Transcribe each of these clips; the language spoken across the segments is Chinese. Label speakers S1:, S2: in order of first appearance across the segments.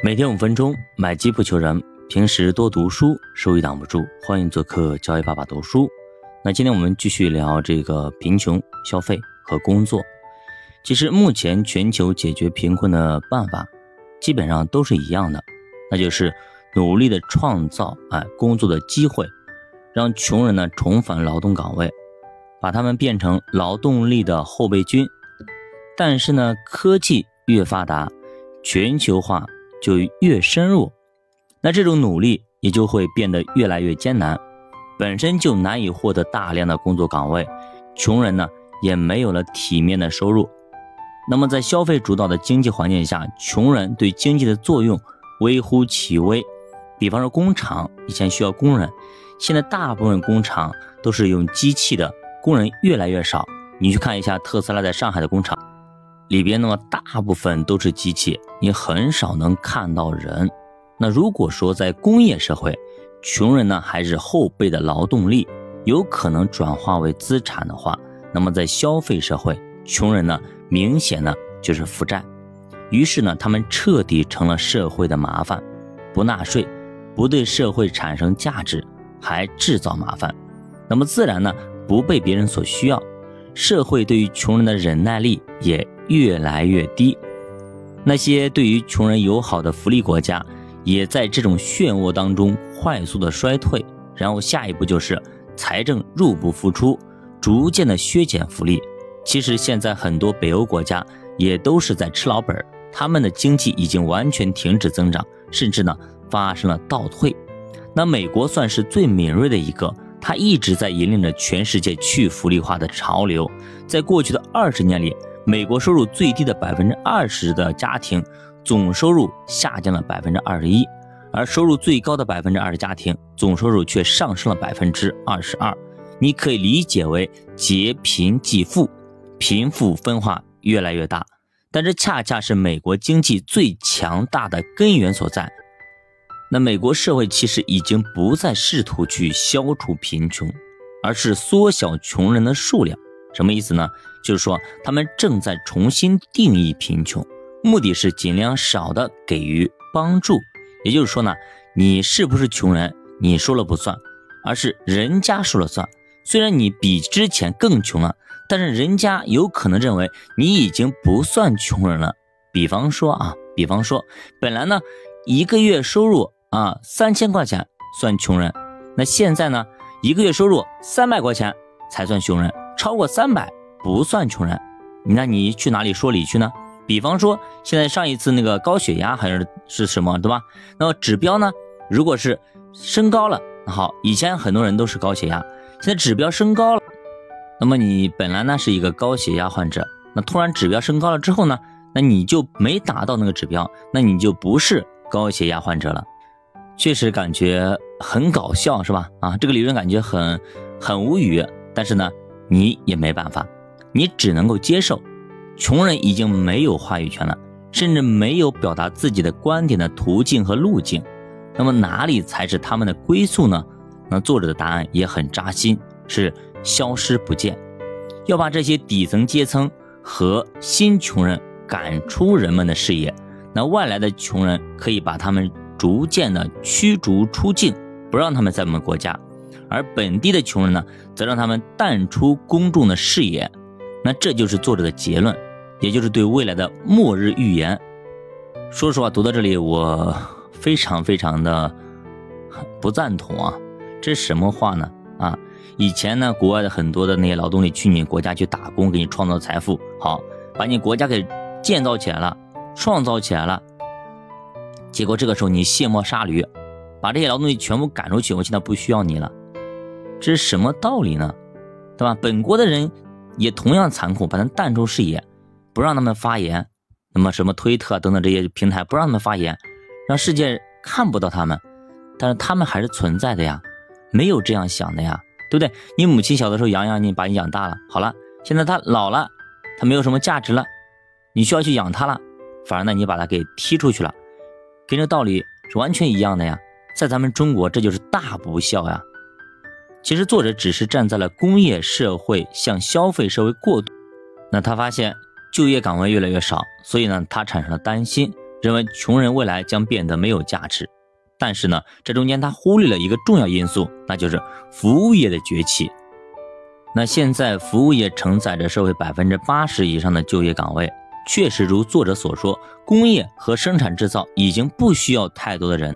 S1: 每天五分钟，买基不求人。平时多读书，收益挡不住。欢迎做客教育爸爸读书。那今天我们继续聊这个贫穷、消费和工作。其实目前全球解决贫困的办法，基本上都是一样的，那就是努力的创造哎工作的机会，让穷人呢重返劳动岗位，把他们变成劳动力的后备军。但是呢，科技越发达，全球化。就越深入，那这种努力也就会变得越来越艰难，本身就难以获得大量的工作岗位，穷人呢也没有了体面的收入。那么在消费主导的经济环境下，穷人对经济的作用微乎其微。比方说工厂以前需要工人，现在大部分工厂都是用机器的，工人越来越少。你去看一下特斯拉在上海的工厂。里边那么大部分都是机器，你很少能看到人。那如果说在工业社会，穷人呢还是后备的劳动力，有可能转化为资产的话，那么在消费社会，穷人呢明显呢就是负债。于是呢，他们彻底成了社会的麻烦，不纳税，不对社会产生价值，还制造麻烦，那么自然呢不被别人所需要。社会对于穷人的忍耐力也越来越低，那些对于穷人友好的福利国家，也在这种漩涡当中快速的衰退。然后下一步就是财政入不敷出，逐渐的削减福利。其实现在很多北欧国家也都是在吃老本，他们的经济已经完全停止增长，甚至呢发生了倒退。那美国算是最敏锐的一个。它一直在引领着全世界去福利化的潮流。在过去的二十年里，美国收入最低的百分之二十的家庭总收入下降了百分之二十一，而收入最高的百分之二十家庭总收入却上升了百分之二十二。你可以理解为劫贫济富，贫富分化越来越大。但这恰恰是美国经济最强大的根源所在。那美国社会其实已经不再试图去消除贫穷，而是缩小穷人的数量。什么意思呢？就是说他们正在重新定义贫穷，目的是尽量少的给予帮助。也就是说呢，你是不是穷人，你说了不算，而是人家说了算。虽然你比之前更穷了，但是人家有可能认为你已经不算穷人了。比方说啊，比方说，本来呢一个月收入。啊，三千块钱算穷人，那现在呢？一个月收入三百块钱才算穷人，超过三百不算穷人。那你去哪里说理去呢？比方说，现在上一次那个高血压还是是什么，对吧？那么指标呢？如果是升高了，好，以前很多人都是高血压，现在指标升高了，那么你本来呢是一个高血压患者，那突然指标升高了之后呢，那你就没达到那个指标，那你就不是高血压患者了。确实感觉很搞笑，是吧？啊，这个理论感觉很很无语，但是呢，你也没办法，你只能够接受，穷人已经没有话语权了，甚至没有表达自己的观点的途径和路径。那么哪里才是他们的归宿呢？那作者的答案也很扎心，是消失不见，要把这些底层阶层和新穷人赶出人们的视野。那外来的穷人可以把他们。逐渐的驱逐出境，不让他们在我们国家，而本地的穷人呢，则让他们淡出公众的视野。那这就是作者的结论，也就是对未来的末日预言。说实话，读到这里，我非常非常的不赞同啊！这是什么话呢？啊，以前呢，国外的很多的那些劳动力去你国家去打工，给你创造财富，好，把你国家给建造起来了，创造起来了。结果这个时候你卸磨杀驴，把这些劳动力全部赶出去，我现在不需要你了，这是什么道理呢？对吧？本国的人也同样残酷，把他淡出视野，不让他们发言。那么什么推特等等这些平台不让他们发言，让世界看不到他们，但是他们还是存在的呀，没有这样想的呀，对不对？你母亲小的时候养养你，把你养大了，好了，现在他老了，他没有什么价值了，你需要去养他了，反而呢你把他给踢出去了。跟这道理是完全一样的呀，在咱们中国这就是大不孝呀。其实作者只是站在了工业社会向消费社会过渡，那他发现就业岗位越来越少，所以呢他产生了担心，认为穷人未来将变得没有价值。但是呢，这中间他忽略了一个重要因素，那就是服务业的崛起。那现在服务业承载着社会百分之八十以上的就业岗位，确实如作者所说，工业和生产制造已经不需要太多的人。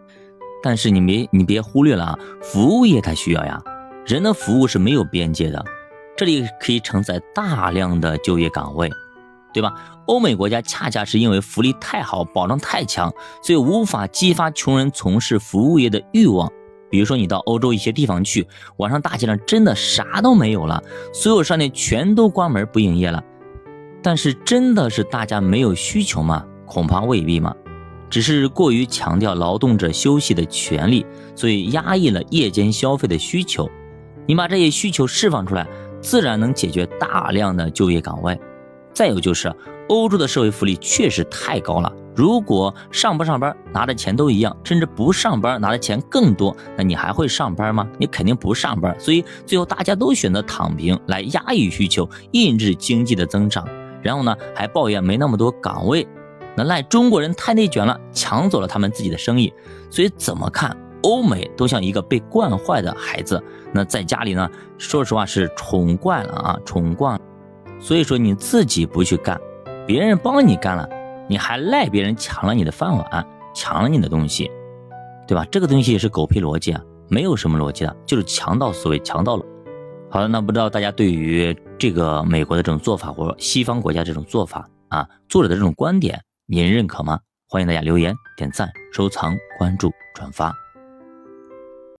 S1: 但是你别你别忽略了啊，服务业它需要呀，人的服务是没有边界的，这里可以承载大量的就业岗位。对吧？欧美国家恰恰是因为福利太好，保障太强，所以无法激发穷人从事服务业的欲望。比如说，你到欧洲一些地方去，晚上大街上真的啥都没有了，所有商店全都关门不营业了。但是，真的是大家没有需求吗？恐怕未必嘛。只是过于强调劳动者休息的权利，所以压抑了夜间消费的需求。你把这些需求释放出来，自然能解决大量的就业岗位。再有就是，欧洲的社会福利确实太高了。如果上不上班拿的钱都一样，甚至不上班拿的钱更多，那你还会上班吗？你肯定不上班。所以最后大家都选择躺平来压抑需求，抑制经济的增长。然后呢，还抱怨没那么多岗位，那赖中国人太内卷了，抢走了他们自己的生意。所以怎么看，欧美都像一个被惯坏的孩子。那在家里呢，说实话是宠惯了啊，宠惯。所以说你自己不去干，别人帮你干了，你还赖别人抢了你的饭碗，抢了你的东西，对吧？这个东西是狗屁逻辑啊，没有什么逻辑的，就是强盗思维，强盗了。好了，那不知道大家对于这个美国的这种做法，或者西方国家这种做法啊，作者的这种观点，您认可吗？欢迎大家留言、点赞、收藏、关注、转发。